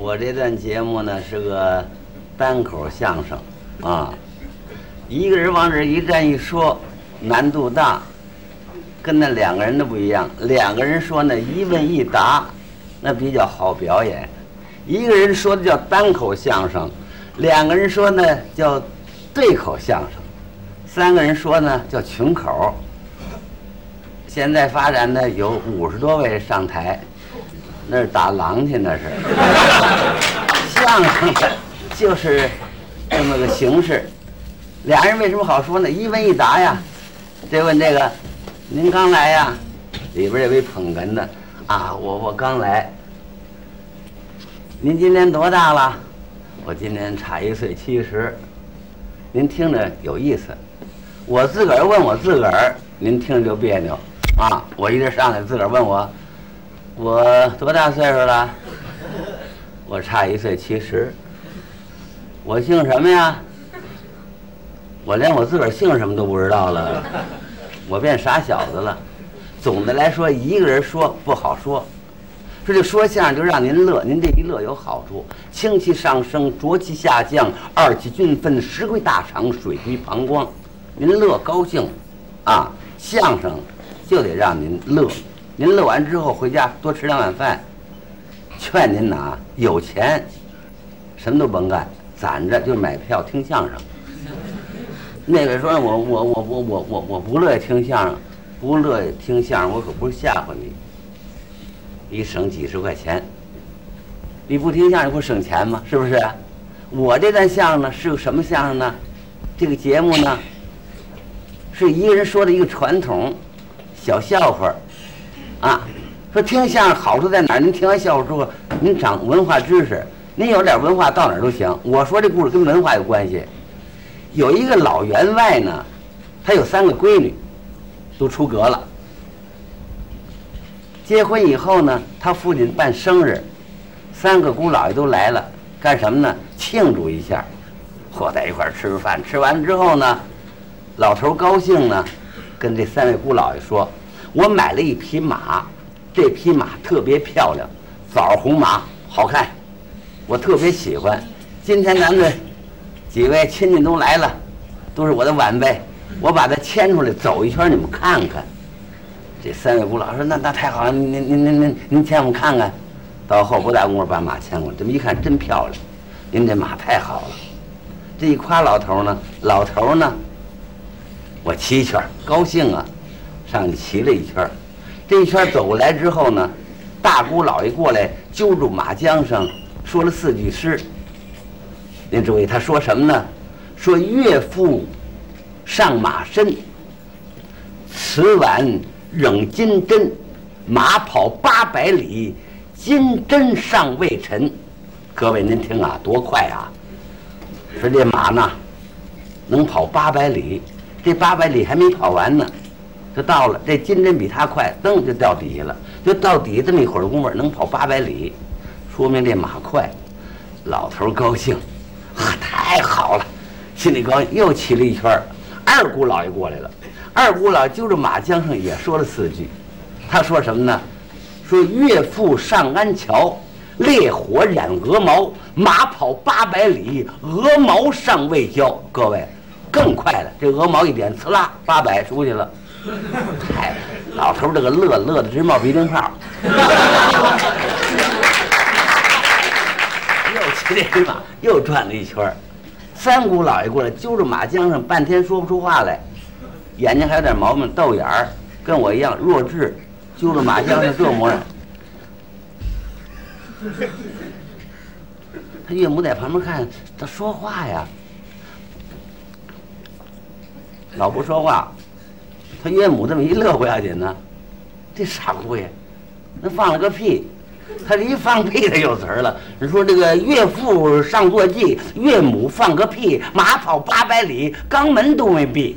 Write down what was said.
我这段节目呢是个单口相声啊，一个人往这一站一说，难度大，跟那两个人的不一样。两个人说呢一问一答，那比较好表演；一个人说的叫单口相声，两个人说呢叫对口相声，三个人说呢叫群口。现在发展呢有五十多位上台。那是打狼去，那是 相声，就是这么个形式。俩人为什么好说呢？一问一答呀。这问这个，您刚来呀？里边这位捧哏的啊，我我刚来。您今年多大了？我今年差一岁七十。您听着有意思。我自个儿问我自个儿，您听着就别扭啊。我一直上来自个儿问我。我多大岁数了？我差一岁七十。我姓什么呀？我连我自个儿姓什么都不知道了。我变傻小子了。总的来说，一个人说不好说。说这说相声就让您乐，您这一乐有好处：清气上升，浊气下降，二气均分，食归大肠，水归膀胱。您乐高兴，啊，相声就得让您乐。您乐完之后回家多吃两碗饭。劝您呐，有钱，什么都甭干，攒着就买票听相声。那位说，我我我我我我我不乐意听相声，不乐意听相声，我可不是吓唬你。一省几十块钱，你不听相声不省钱吗？是不是？我这段相声呢是个什么相声呢？这个节目呢，是一个人说的一个传统小笑话。啊，说听相声好处在哪儿？您听完笑话之后，您长文化知识，您有点文化到哪儿都行。我说这故事跟文化有关系。有一个老员外呢，他有三个闺女，都出阁了。结婚以后呢，他父亲办生日，三个姑姥爷都来了，干什么呢？庆祝一下，和在一块儿吃饭。吃完之后呢，老头高兴呢，跟这三位姑姥爷说。我买了一匹马，这匹马特别漂亮，枣红马，好看，我特别喜欢。今天咱们几位亲戚都来了，都是我的晚辈，我把它牵出来走一圈，你们看看。这三位姑老说：“那那太好了，您您您您您牵我们看看。”到后不大功夫把马牵过来，这么一看真漂亮，您这马太好了。这一夸老头呢，老头呢，我骑一圈，高兴啊。上去骑了一圈儿这一圈走过来之后呢，大姑老爷过来揪住马缰绳，说了四句诗。您注意，他说什么呢？说岳父上马身，此晚仍金针，马跑八百里，金针尚未沉。各位您听啊，多快啊！说这马呢，能跑八百里，这八百里还没跑完呢。就到了，这金针比他快，噔就掉底下了。就到底这么一会儿功夫，能跑八百里，说明这马快。老头高兴，啊，太好了，心里高兴，又骑了一圈儿。二姑老爷过来了，二姑老爷揪着马缰上也说了四句。他说什么呢？说岳父上安桥，烈火染鹅毛，马跑八百里，鹅毛尚未焦。各位，更快了，这鹅毛一点，呲啦，八百出去了。嗨，老头这个乐乐的直冒鼻涕泡。又骑这马，又转了一圈三姑老爷过来揪着马缰绳，半天说不出话来，眼睛还有点毛病，豆眼儿，跟我一样弱智，揪着马缰绳这模样。他岳母在旁边看，他说话呀，老不说话。他岳母这么一乐不要紧呢，这傻姑爷，那放了个屁，他这一放屁他有词儿了。你说这个岳父上坐骑，岳母放个屁，马跑八百里，肛门都没闭。